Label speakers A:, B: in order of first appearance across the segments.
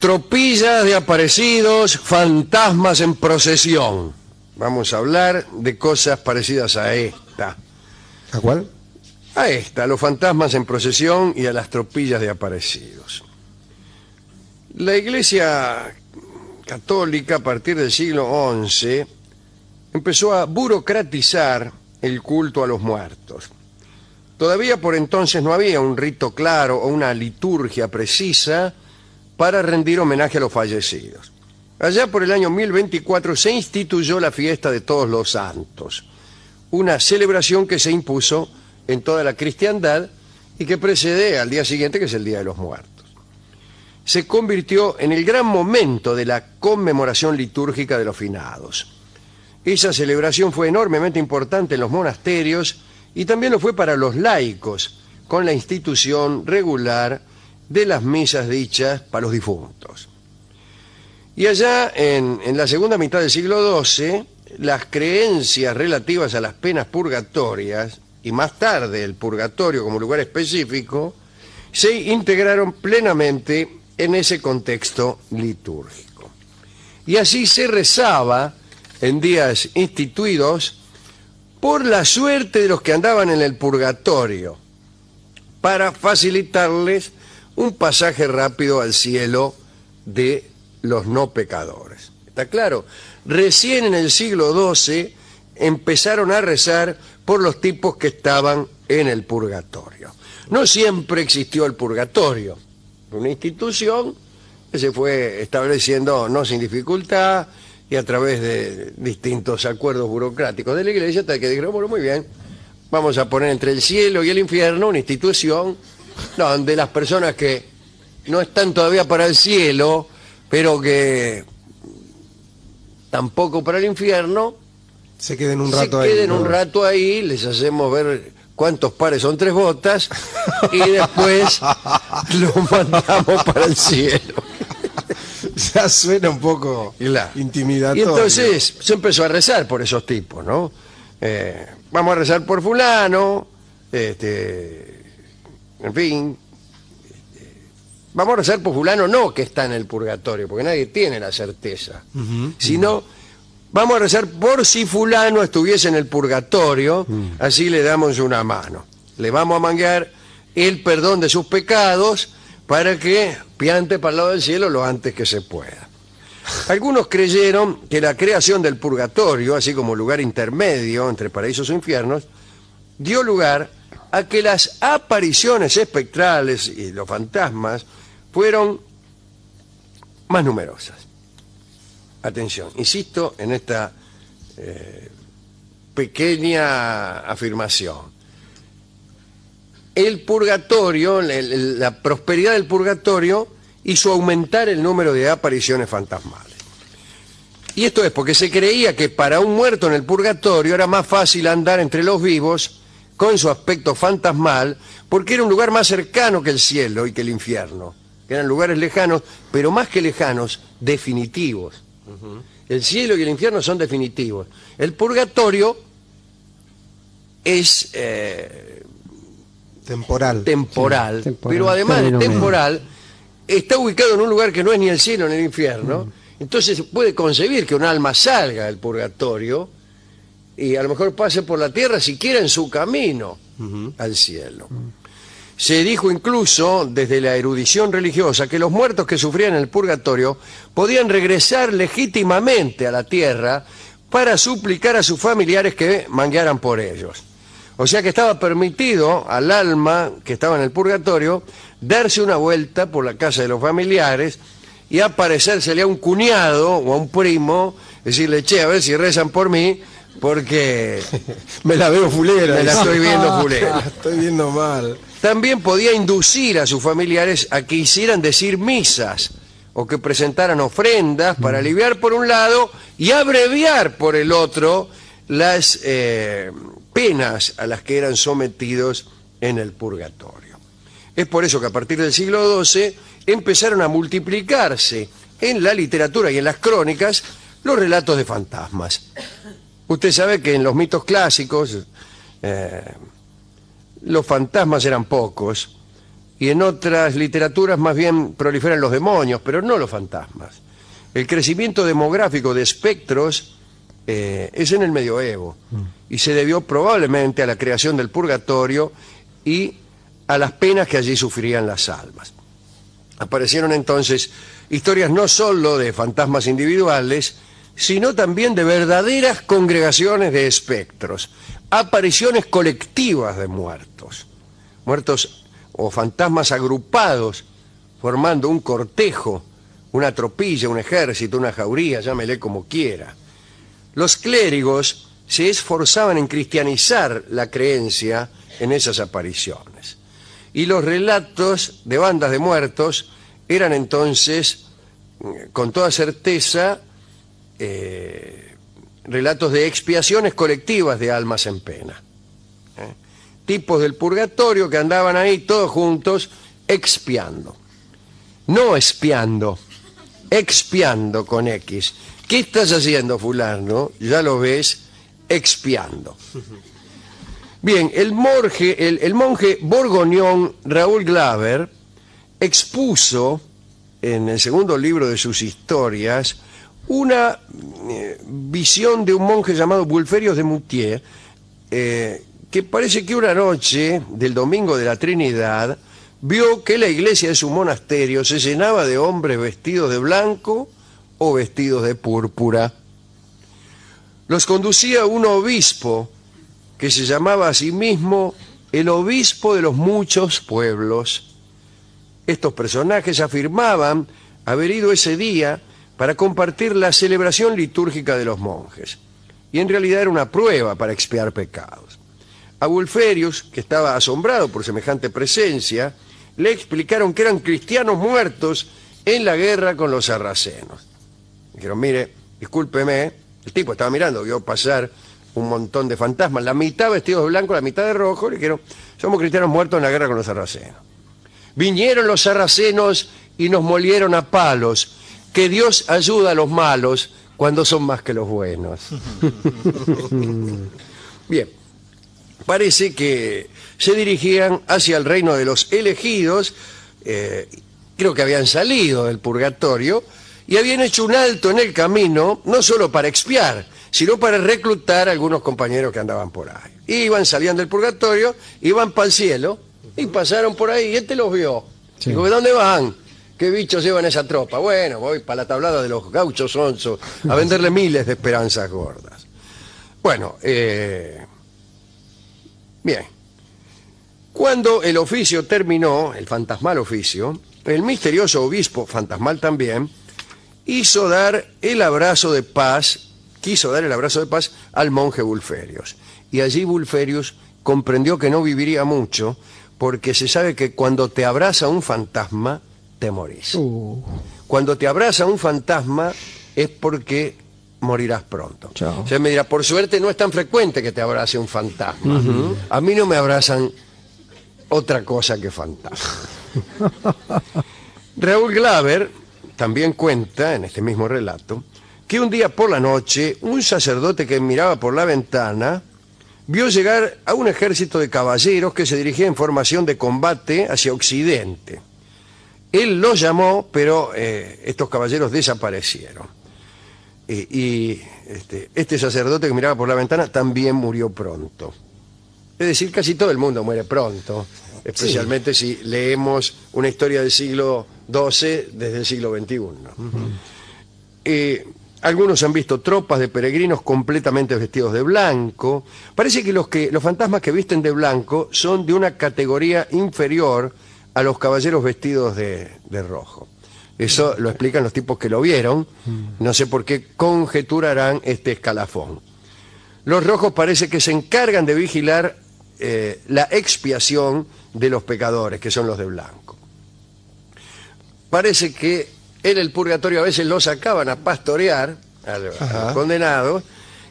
A: Tropillas de aparecidos, fantasmas en procesión. Vamos a hablar de cosas parecidas a esta.
B: ¿A cuál?
A: A esta, a los fantasmas en procesión y a las tropillas de aparecidos. La Iglesia Católica, a partir del siglo XI, empezó a burocratizar el culto a los muertos. Todavía por entonces no había un rito claro o una liturgia precisa para rendir homenaje a los fallecidos. Allá por el año 1024 se instituyó la fiesta de todos los santos, una celebración que se impuso en toda la cristiandad y que precede al día siguiente, que es el Día de los Muertos. Se convirtió en el gran momento de la conmemoración litúrgica de los finados. Esa celebración fue enormemente importante en los monasterios y también lo fue para los laicos, con la institución regular de las misas dichas para los difuntos. Y allá, en, en la segunda mitad del siglo XII, las creencias relativas a las penas purgatorias, y más tarde el purgatorio como lugar específico, se integraron plenamente en ese contexto litúrgico. Y así se rezaba en días instituidos por la suerte de los que andaban en el purgatorio, para facilitarles un pasaje rápido al cielo de los no pecadores. ¿Está claro? Recién en el siglo XII empezaron a rezar por los tipos que estaban en el purgatorio. No siempre existió el purgatorio. Una institución que se fue estableciendo no sin dificultad y a través de distintos acuerdos burocráticos de la iglesia, hasta que dijeron, bueno, muy bien, vamos a poner entre el cielo y el infierno una institución donde las personas que no están todavía para el cielo, pero que tampoco para el infierno,
B: Se queden un
A: se
B: rato ahí.
A: queden
B: ¿no?
A: un rato ahí, les hacemos ver cuántos pares son tres botas y después los mandamos para el cielo.
B: Ya suena un poco intimidatorio.
A: Y entonces se empezó a rezar por esos tipos, ¿no? Eh, vamos a rezar por fulano, este, en fin. este, vamos a rezar por fulano no que está en el purgatorio, porque nadie tiene la certeza. Sino, vamos a rezar por si fulano estuviese en el purgatorio, así le damos una mano. Le vamos a mangar el perdón de sus pecados para que piante para el lado del cielo lo antes que se pueda. Algunos creyeron que la creación del purgatorio, así como lugar intermedio entre paraísos e infiernos, dio lugar a que las apariciones espectrales y los fantasmas fueron más numerosas. Atención, insisto en esta eh, pequeña afirmación. El purgatorio, la prosperidad del purgatorio hizo aumentar el número de apariciones fantasmales. Y esto es porque se creía que para un muerto en el purgatorio era más fácil andar entre los vivos con su aspecto fantasmal, porque era un lugar más cercano que el cielo y que el infierno. que Eran lugares lejanos, pero más que lejanos, definitivos. El cielo y el infierno son definitivos. El purgatorio es eh,
B: Temporal.
A: temporal,
C: Sí, temporal,
A: pero además de temporal, está ubicado en un lugar que no es ni el cielo ni el infierno, entonces se puede concebir que un alma salga del purgatorio y a lo mejor pase por la tierra siquiera en su camino al cielo. Se dijo incluso desde la erudición religiosa que los muertos que sufrían el purgatorio podían regresar legítimamente a la tierra para suplicar a sus familiares que manguearan por ellos. O sea que estaba permitido al alma que estaba en el purgatorio darse una vuelta por la casa de los familiares y aparecérsele a un cuñado o a un primo, decirle, che, a ver si rezan por mí, porque
B: Me la veo fulera.
A: me la estoy viendo fulera.
B: La estoy viendo mal.
A: También podía inducir a sus familiares a que hicieran decir misas o que presentaran ofrendas para aliviar por un lado y abreviar por el otro las eh, penas a las que eran sometidos en el purgatorio. Es por eso que a partir del siglo XII empezaron a multiplicarse en la literatura y en las crónicas los relatos de fantasmas. Usted sabe que en los mitos clásicos eh, los fantasmas eran pocos y en otras literaturas más bien proliferan los demonios, pero no los fantasmas. El crecimiento demográfico de espectros eh, es en el medioevo y se debió probablemente a la creación del purgatorio y a las penas que allí sufrirían las almas. Aparecieron entonces historias no solo de fantasmas individuales, sino también de verdaderas congregaciones de espectros, apariciones colectivas de muertos, muertos o fantasmas agrupados, formando un cortejo, una tropilla, un ejército, una jauría, llámele como quiera. Los clérigos se esforzaban en cristianizar la creencia en esas apariciones. Y los relatos de bandas de muertos eran entonces, con toda certeza, eh, relatos de expiaciones colectivas de almas en pena. ¿eh? Tipos del purgatorio que andaban ahí todos juntos expiando. No espiando, expiando con X. ¿Qué estás haciendo, fulano? Ya lo ves, expiando. Bien, el, el monje borgoñón Raúl Glaver expuso en el segundo libro de sus historias una eh, visión de un monje llamado Bulferios de Moutier, eh, que parece que una noche del domingo de la Trinidad vio que la iglesia de su monasterio se llenaba de hombres vestidos de blanco o vestidos de púrpura. Los conducía un obispo que se llamaba a sí mismo el obispo de los muchos pueblos. Estos personajes afirmaban haber ido ese día para compartir la celebración litúrgica de los monjes. Y en realidad era una prueba para expiar pecados. A Wulferius, que estaba asombrado por semejante presencia, le explicaron que eran cristianos muertos en la guerra con los sarracenos. Dijeron, mire, discúlpeme, el tipo estaba mirando, vio pasar un montón de fantasmas, la mitad vestidos de blanco, la mitad de rojo, le dijeron, somos cristianos muertos en la guerra con los sarracenos. Vinieron los sarracenos y nos molieron a palos, que Dios ayuda a los malos cuando son más que los buenos. Bien, parece que se dirigían hacia el reino de los elegidos, eh, creo que habían salido del purgatorio y habían hecho un alto en el camino, no solo para expiar, sino para reclutar a algunos compañeros que andaban por ahí. Iban, salían del purgatorio, iban para el cielo y pasaron por ahí y este los vio.
B: Sí.
A: Digo, ¿dónde van? ¿Qué bichos llevan esa tropa? Bueno, voy para la tablada de los gauchos onzos a venderle miles de esperanzas gordas. Bueno, eh, bien. Cuando el oficio terminó, el fantasmal oficio, el misterioso obispo, fantasmal también, hizo dar el abrazo de paz, quiso dar el abrazo de paz al monje Bulferius. Y allí Bulferius comprendió que no viviría mucho, porque se sabe que cuando te abraza un fantasma, te morís.
B: Uh,
A: Cuando te abraza un fantasma es porque morirás pronto.
B: Chao.
A: O sea, me dirá, por suerte no es tan frecuente que te abrace un fantasma. A mí no me abrazan otra cosa que fantasma. Raúl Glaver también cuenta, en este mismo relato, que un día por la noche un sacerdote que miraba por la ventana vio llegar a un ejército de caballeros que se dirigía en formación de combate hacia Occidente. Él los llamó, pero eh, estos caballeros desaparecieron. Y, y, este, este sacerdote que miraba por la ventana también murió pronto. Es decir, casi todo el mundo muere pronto, especialmente si leemos una historia del siglo XII desde el siglo XXI. Eh, algunos han visto tropas de peregrinos completamente vestidos de blanco. Parece que los, que los fantasmas que visten de blanco son de una categoría inferior a los caballeros vestidos de, de rojo. Eso lo explican los tipos que lo vieron. No sé por qué conjeturarán este escalafón. Los rojos parece que se encargan de vigilar eh, la expiación de los pecadores, que son los de blanco. Parece que en el purgatorio a veces los sacaban a pastorear a los, a los
B: Ajá.
A: condenados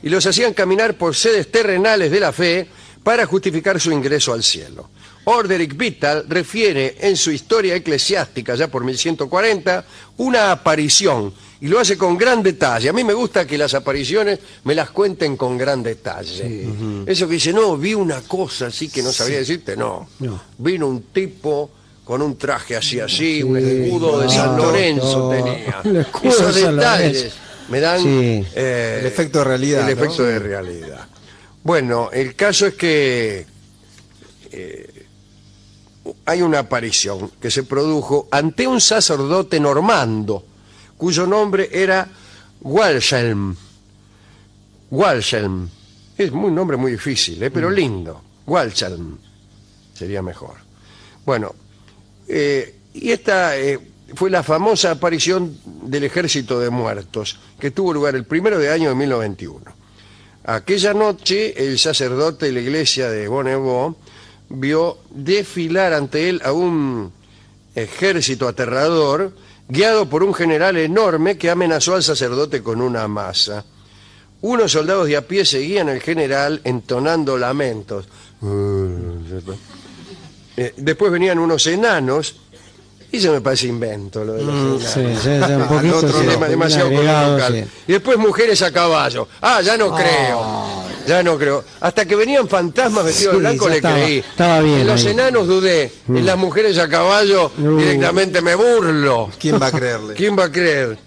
A: y los hacían caminar por sedes terrenales de la fe para justificar su ingreso al cielo. Orderic Vital refiere en su historia eclesiástica, ya por 1140, una aparición y lo hace con gran detalle. A mí me gusta que las apariciones me las cuenten con gran detalle. Eso que dice, no, vi una cosa así que no sabría decirte, no.
B: No.
A: Vino un tipo con un traje así así, un escudo de San Lorenzo tenía. Esos
C: de
A: detalles
C: Lorenzo.
A: me dan
C: Sí.
A: eh,
B: El efecto de realidad,
A: El
B: ¿no?
A: efecto de realidad. Bueno, el caso es que eh, hay una aparición que se produjo ante un sacerdote normando, cuyo nombre era Walshelm. Walshelm. Es un nombre muy difícil, ¿eh? pero lindo. Walshelm. Sería mejor. Bueno, eh, y esta eh, fue la famosa aparición del ejército de muertos, que tuvo lugar el primero de año de 1921. Aquella noche, el sacerdote de la iglesia de Bonnevaux vio desfilar ante él a un ejército aterrador, guiado por un general enorme que amenazó al sacerdote con una masa. Unos soldados de a pie seguían al general entonando lamentos. Eh, después venían unos enanos, y eso me parece invento, lo de los enanos.
C: Sí, sí, un poquito
B: otro
C: sí,
A: demasiado
C: agregado.
A: Y después mujeres a caballo. Ah, ya no creo. Ya no creo. Hasta que venían fantasmas vestidos de
C: Sí,
A: blanco le
C: estaba-
A: creí.
C: estaba bien
A: En los
C: ahí.
A: enanos dudé. En las mujeres a caballo
C: No.
A: directamente me burlo.
B: ¿Quién va a creerle?
A: ¿Quién va a creer?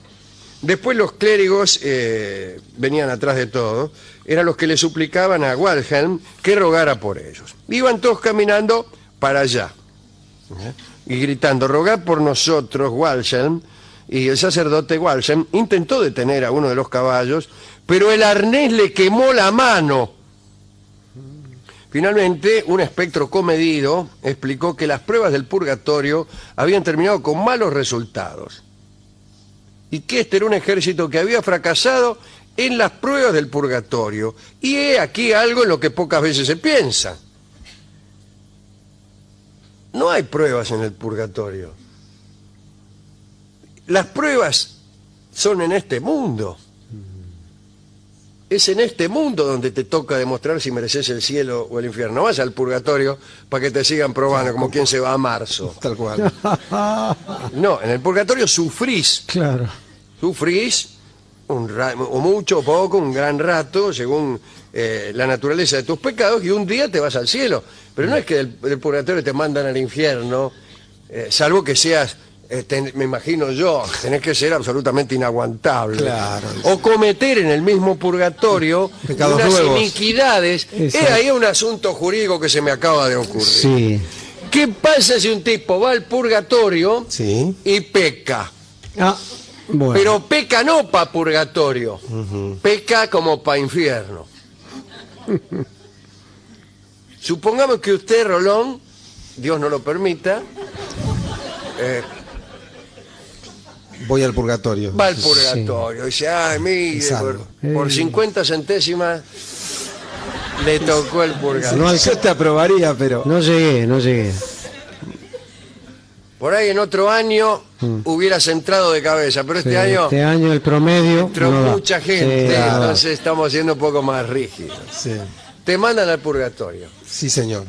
A: Después los clérigos eh, venían atrás de todo. Eran los que le suplicaban a Walhelm que rogara por ellos. Iban todos caminando para allá. ¿eh? Y gritando, rogad por nosotros, Walhelm. Y el sacerdote Walhelm intentó detener a uno de los caballos, pero el arnés le quemó la mano. Finalmente, un espectro comedido explicó que las pruebas del purgatorio habían terminado con malos resultados y que este era un ejército que había fracasado en las pruebas del purgatorio. Y he aquí algo en lo que pocas veces se piensa. No hay pruebas en el purgatorio. Las pruebas son en este mundo. Es en este mundo donde te toca demostrar si mereces el cielo o el infierno. No vas al purgatorio para que te sigan probando como quien se va a marzo.
B: Tal cual.
A: No, en el purgatorio sufrís
C: Claro.
A: sufrís un ra- o mucho o poco, un gran rato, según eh, la naturaleza de tus pecados, y un día te vas al cielo. Pero no es que del, del purgatorio te mandan al infierno, eh, salvo que seas, eh, ten- me imagino yo, tenés que ser absolutamente inaguantable.
B: Claro.
A: O cometer en el mismo purgatorio
B: Pecados
A: unas
B: nuevos.
A: iniquidades. Es
C: Exacto.
A: ahí un asunto jurídico que se me acaba de ocurrir.
C: Sí.
A: ¿Qué pasa si un tipo va al purgatorio
B: Sí.
A: y peca?
C: Ah, bueno.
A: Pero peca no para purgatorio, peca como para infierno. Supongamos que usted, Rolón, Dios no lo permita, eh,
B: Voy al purgatorio.
A: va al purgatorio. Dice, ay, mire, por, por 50 centésimas le tocó el purgatorio.
C: No
B: Yo te aprobaría, pero.
C: No llegué, no llegué.
A: Por ahí en otro año hubieras entrado de cabeza, pero este
C: Sí,
A: año
C: este año el promedio.
A: entró
C: no
A: mucha gente,
C: Sí,
A: entonces estamos siendo un poco más rígidos.
B: Sí.
A: Te mandan al purgatorio.
B: Sí, señor.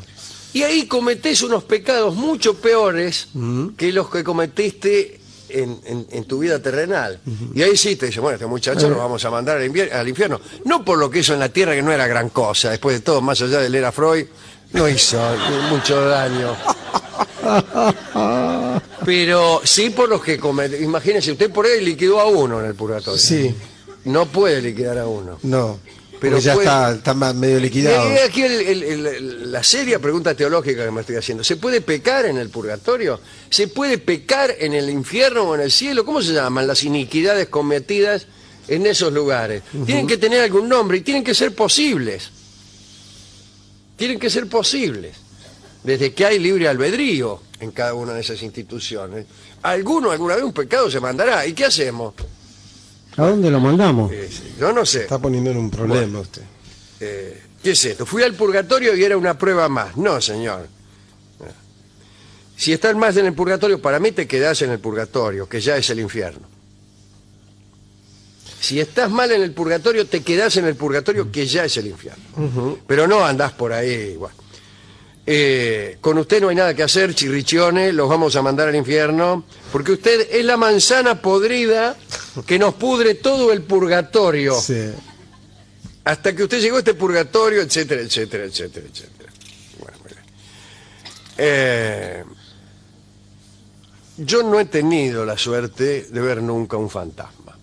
A: Y ahí cometés unos pecados mucho peores que los que cometiste en, en- en tu vida terrenal. Y ahí sí te dice, bueno, este muchacho lo vamos a mandar al, infierno. No por lo que hizo en la tierra, que no era gran cosa. Después de todo, más allá de leer a Freud, no hizo mucho daño. Pero sí por los que cometió. Imagínese, usted por ahí liquidó a uno en el purgatorio.
B: Sí.
A: No puede liquidar a uno.
B: No.
A: Pero
B: ya
A: puede-
B: está, está medio liquidado.
A: Eh, aquí el- el- el- la seria pregunta teológica que me estoy haciendo. ¿Se puede pecar en el purgatorio? ¿Se puede pecar en el infierno o en el cielo? ¿Cómo se llaman las iniquidades cometidas en esos lugares? Tienen que tener algún nombre y tienen que ser posibles. Tienen que ser posibles. Desde que hay libre albedrío en cada una de esas instituciones. Alguno alguna vez un pecado se mandará. ¿Y qué hacemos?
C: ¿A dónde lo mandamos?
A: Eh, Yo no sé.
B: Está poniendo en un problema usted.
A: Eh, ¿Qué es esto? Fui al purgatorio y era una prueba más. No, señor. Si estás más en el purgatorio, para mí te quedás en el purgatorio, que ya es el infierno. Si estás mal en el purgatorio, te quedás en el purgatorio, que ya es el infierno. Pero no andás por ahí igual. Eh, con usted no hay nada que hacer, chirrichones, los vamos a mandar al infierno, porque usted es la manzana podrida que nos pudre todo el purgatorio
B: Sí.
A: hasta que usted llegó a este purgatorio, etcétera, etcétera, etcétera, etcétera. Bueno, bien. Eh, yo no he tenido la suerte de ver nunca un fantasma.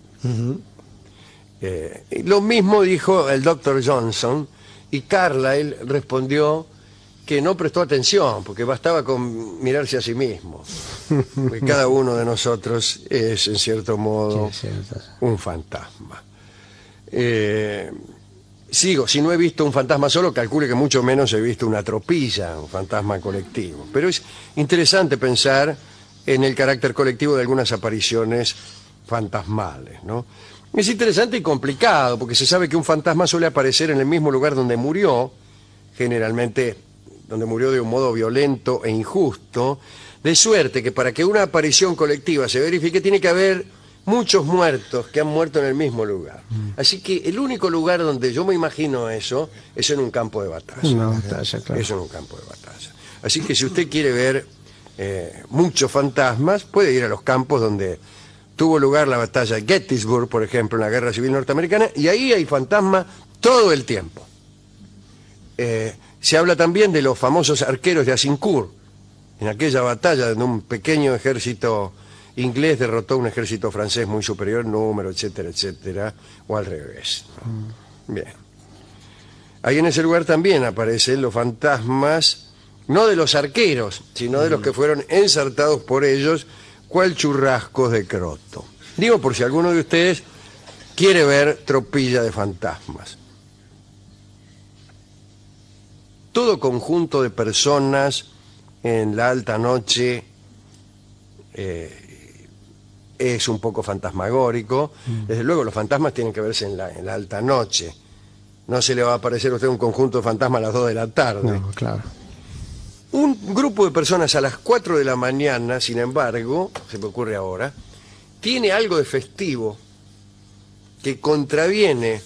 A: Eh, lo mismo dijo el doctor Johnson y Carlyle respondió que no prestó atención porque bastaba con mirarse a sí mismo. Porque cada uno de nosotros es, en cierto modo,
C: Sí,
A: un fantasma. Eh, sigo, si no he visto un fantasma solo, calcule que mucho menos he visto una tropilla, un fantasma colectivo. Pero es interesante pensar en el carácter colectivo de algunas apariciones fantasmales, ¿no? Es interesante y complicado, porque se sabe que un fantasma suele aparecer en el mismo lugar donde murió, generalmente donde murió de un modo violento e injusto, de suerte que para que una aparición colectiva se verifique tiene que haber muchos muertos que han muerto en el mismo lugar. Así que el único lugar donde yo me imagino eso es en un campo de batalla.
C: Una batalla, claro.
A: Es en un campo de batalla. Así que si usted quiere ver eh, muchos fantasmas, puede ir a los campos donde tuvo lugar la batalla de Gettysburg, por ejemplo, en la Guerra Civil Norteamericana, y ahí hay fantasmas todo el tiempo. Eh, se habla también de los famosos arqueros de Azincourt, en aquella batalla donde un pequeño ejército inglés derrotó a un ejército francés muy superior en número, etcétera, etcétera, o al revés. ¿no? Bien. Ahí en ese lugar también aparecen los fantasmas, no de los arqueros, sino de los que fueron ensartados por ellos, cual churrascos de croto. Digo por si alguno de ustedes quiere ver tropilla de fantasmas. Todo conjunto de personas en la alta noche eh, es un poco fantasmagórico. Desde luego los fantasmas tienen que verse en la, en la alta noche. No se le va a aparecer a usted un conjunto de fantasmas a las 2 de la tarde.
C: No, claro.
A: Un grupo de personas a las 4 de la mañana, sin embargo, se me ocurre ahora, tiene algo de festivo que contraviene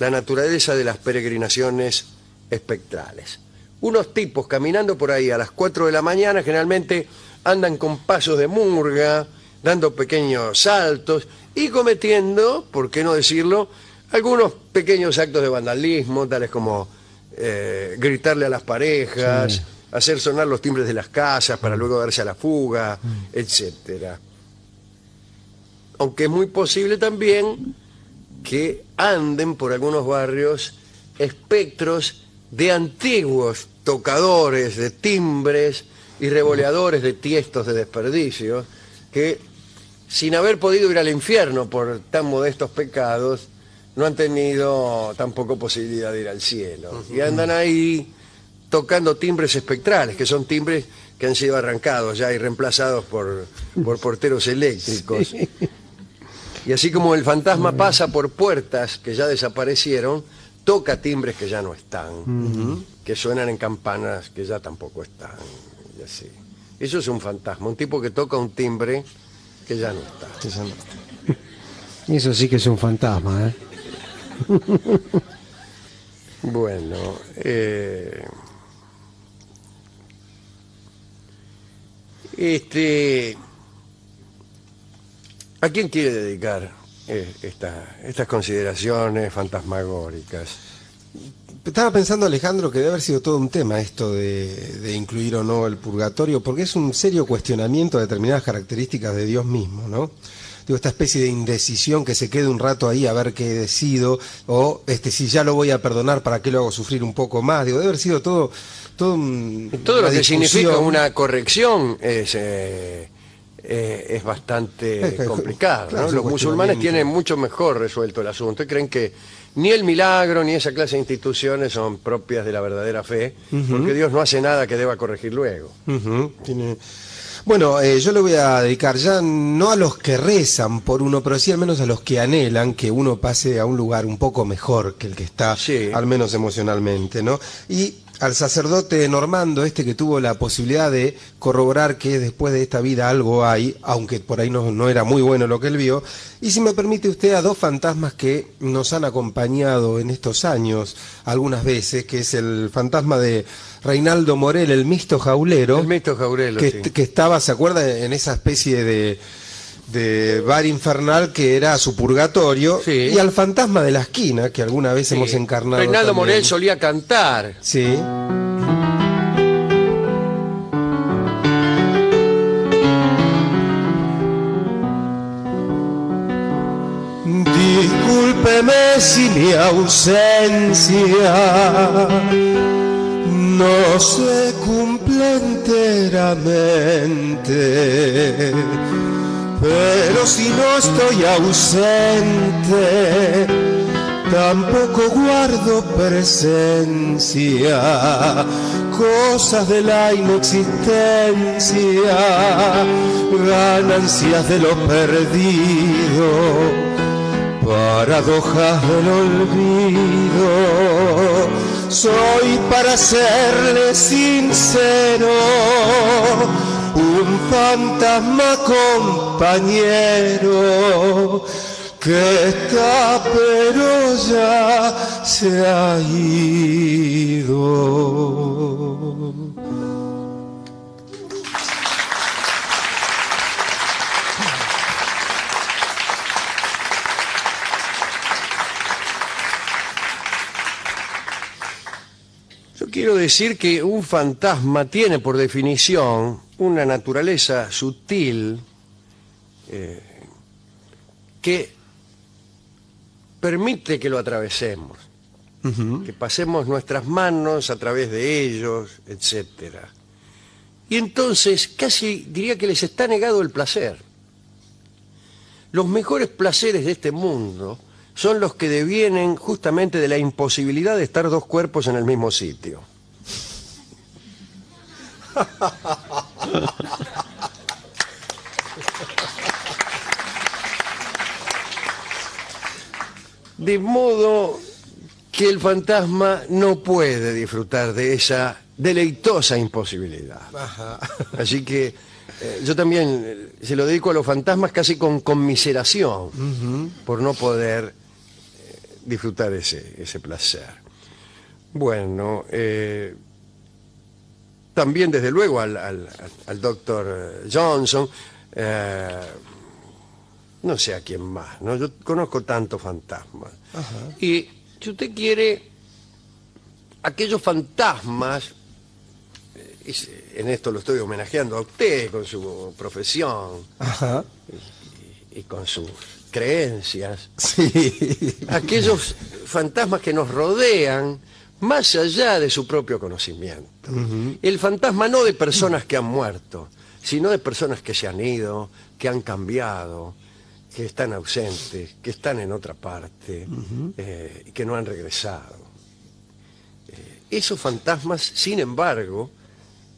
A: la naturaleza de las peregrinaciones espectrales. Unos tipos caminando por ahí a las 4 de la mañana generalmente andan con pasos de murga, dando pequeños saltos y cometiendo, por qué no decirlo, algunos pequeños actos de vandalismo, tales como eh, gritarle a las parejas, hacer sonar los timbres de las casas para luego darse a la fuga, etcétera. Aunque es muy posible también que anden por algunos barrios espectros de antiguos tocadores de timbres y revoleadores de tiestos de desperdicio que sin haber podido ir al infierno por tan modestos pecados no han tenido tampoco posibilidad de ir al cielo. Y andan ahí tocando timbres espectrales que son timbres que han sido arrancados ya y reemplazados por, por porteros eléctricos. Y así como el fantasma pasa por puertas que ya desaparecieron, toca timbres que ya no están, que suenan en campanas que ya tampoco están. Y así. Eso es un fantasma, un tipo que toca un timbre que ya no está.
C: Eso sí que es un fantasma, ¿eh?
A: Bueno, eh, este, ¿a quién quiere dedicar esta- estas consideraciones fantasmagóricas?
B: Estaba pensando, Alejandro, que debe haber sido todo un tema esto de, de incluir o no el purgatorio, porque es un serio cuestionamiento de determinadas características de Dios mismo, ¿no? Digo, esta especie de indecisión que se quede un rato ahí a ver qué decido, o este si ya lo voy a perdonar, ¿para qué lo hago sufrir un poco más? Digo, debe haber sido todo, todo un-
A: Todo lo que significa una corrección es, eh, eh, es bastante complicado. Los musulmanes tienen mucho mejor resuelto el asunto y creen que ni el milagro ni esa clase de instituciones son propias de la verdadera fe, porque Dios no hace nada que deba corregir luego.
B: Tiene- Bueno, eh, yo le voy a dedicar ya no a los que rezan por uno, pero sí al menos a los que anhelan que uno pase a un lugar un poco mejor que el que está,
A: Sí.
B: al menos emocionalmente, ¿no? Y al sacerdote normando, este que tuvo la posibilidad de corroborar que después de esta vida algo hay, aunque por ahí no, no era muy bueno lo que él vio, y si me permite usted a dos fantasmas que nos han acompañado en estos años algunas veces, que es el fantasma de Reinaldo Morel, el misto jaulero,
A: El
B: que,
A: sí.
B: que estaba, ¿se acuerda? En esa especie de, de Bar Infernal, que era su purgatorio, y al Fantasma de la Esquina, que alguna vez hemos encarnado.
A: Reinaldo. Morel solía cantar.
B: Sí. Discúlpeme si mi ausencia no se cumple enteramente pero si no estoy ausente, tampoco guardo presencia, cosas de la inexistencia, ganancias de lo perdido, paradojas del olvido. Soy para serle sincero un fantasma compañero que está pero ya se ha ido.
A: Yo quiero decir que un fantasma tiene por definición una naturaleza sutil eh, que permite que lo atravesemos, que pasemos nuestras manos a través de ellos, etcétera. Y entonces casi diría que les está negado el placer. Los mejores placeres de este mundo son los que devienen justamente de la imposibilidad de estar dos cuerpos en el mismo sitio. De modo que el fantasma no puede disfrutar de esa deleitosa imposibilidad. Así que eh, yo también eh, se lo dedico a los fantasmas casi con conmiseración por no poder eh, disfrutar ese, ese placer. Bueno, eh, también desde luego al, al- al doctor Johnson, no sé a quién más, ¿no? Yo conozco tantos fantasmas. Y si usted quiere, aquellos fantasmas, eh, es- en esto lo estoy homenajeando a usted con su profesión
B: Ajá.
A: y con sus creencias,
B: Sí.
A: aquellos fantasmas que nos rodean más allá de su propio conocimiento. El fantasma no de personas que han muerto, sino de personas que se han ido, que han cambiado, que están ausentes, que están en otra parte eh, que no han regresado. Eh, esos fantasmas, sin embargo,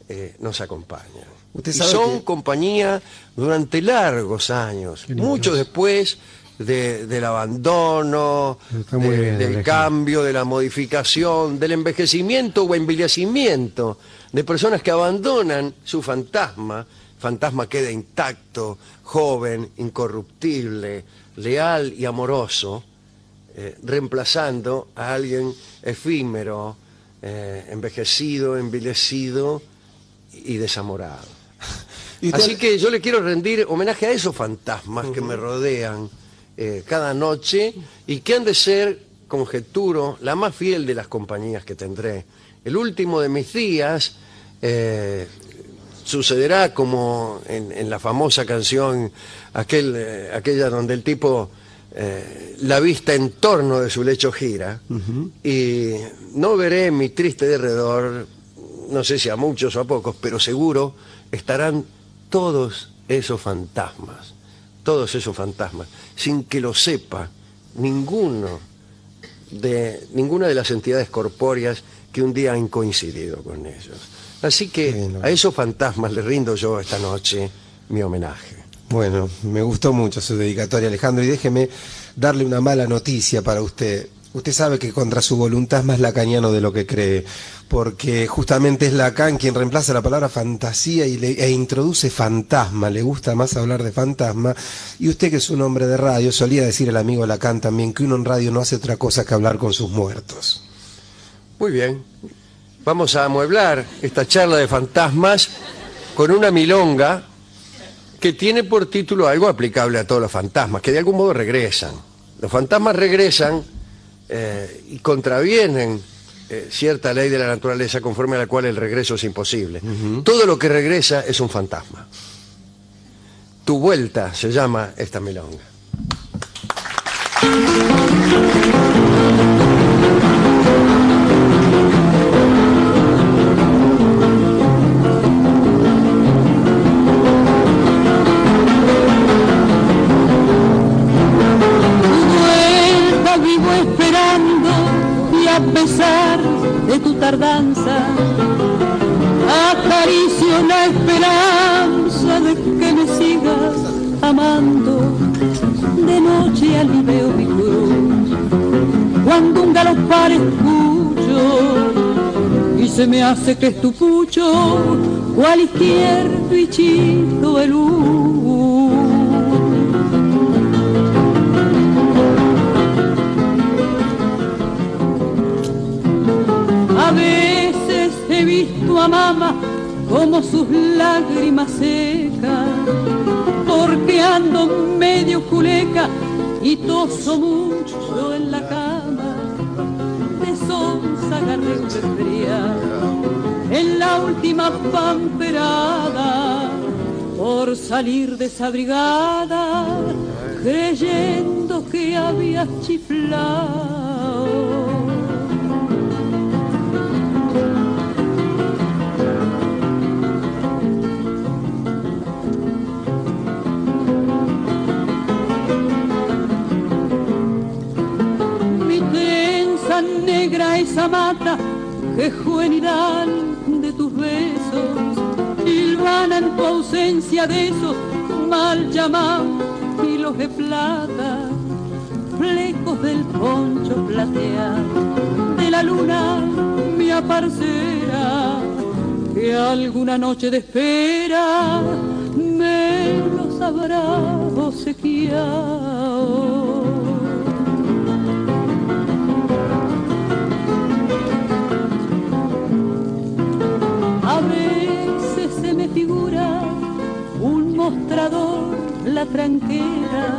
A: eh, nos acompañan.
B: Usted
A: Y
B: sabe
A: son
B: que-
A: compañía durante largos años, mucho después de- del abandono, de-
C: bien,
A: del cambio, de la modificación, del envejecimiento o envilecimiento de personas que abandonan su fantasma, fantasma queda intacto, joven, incorruptible, leal y amoroso, eh, reemplazando a alguien efímero, eh, envejecido, envilecido y desamorado.
B: Y
A: Así que yo le quiero rendir homenaje a esos fantasmas que me rodean eh, cada noche y que han de ser, conjeturo, la más fiel de las compañías que tendré. El último de mis días eh, sucederá como en, en la famosa canción, aquel, eh, aquella donde el tipo eh, la vista en torno de su lecho gira y no veré mi triste derredor, no sé si a muchos o a pocos, pero seguro estarán todos esos fantasmas, todos esos fantasmas, sin que lo sepa ninguno de ninguna de las entidades corpóreas que un día han coincidido con ellos. Así que
B: Bueno.
A: a esos fantasmas le rindo yo esta noche mi homenaje.
B: Bueno, me gustó mucho su dedicatoria, Alejandro, y déjeme darle una mala noticia para usted. Usted sabe que contra su voluntad es más lacaniano de lo que cree, porque justamente es Lacan quien reemplaza la palabra fantasía y le, e introduce fantasma, le gusta más hablar de fantasma, y usted que es un hombre de radio, solía decir el amigo Lacan también que uno en radio no hace otra cosa que hablar con sus muertos.
A: Muy bien. Vamos a amueblar esta charla de fantasmas con una milonga que tiene por título algo aplicable a todos los fantasmas, que de algún modo regresan. Los fantasmas regresan eh, y contravienen eh, cierta ley de la naturaleza conforme a la cual el regreso es imposible. Todo lo que regresa es un fantasma. Tu vuelta se llama esta milonga.
D: A pesar de tu tardanza. Acaricio la esperanza de que me sigas amando. De noche aliveo mi cruz. Cuando un galopar escucho y se me hace que es tu pucho, cual izquierdo y chito el A visto a mamá como sus lágrimas secas, porque ando medio culeca y toso mucho en la cama. De un resfriado en la última pamperada por salir desabrigada creyendo que había chiflado. Negra esa mata que juvenil de tus besos hilvana en tu ausencia de esos mal llamados hilos de plata, flecos del poncho plateado de la luna mi aparcera que alguna noche de espera me los habrá obsequiado. La tranquera,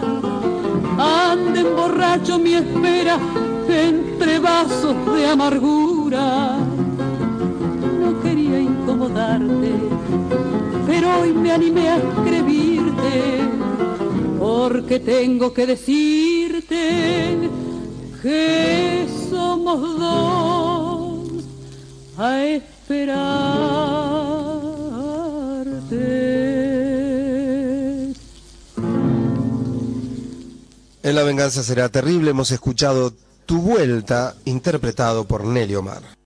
D: anden borracho mi espera entre vasos de amargura. No quería incomodarte, pero hoy me animé a escribirte, porque tengo que decirte que somos dos a esperarte.
B: En La Venganza Será Terrible hemos escuchado Tu Vuelta, interpretado por Nelly Omar.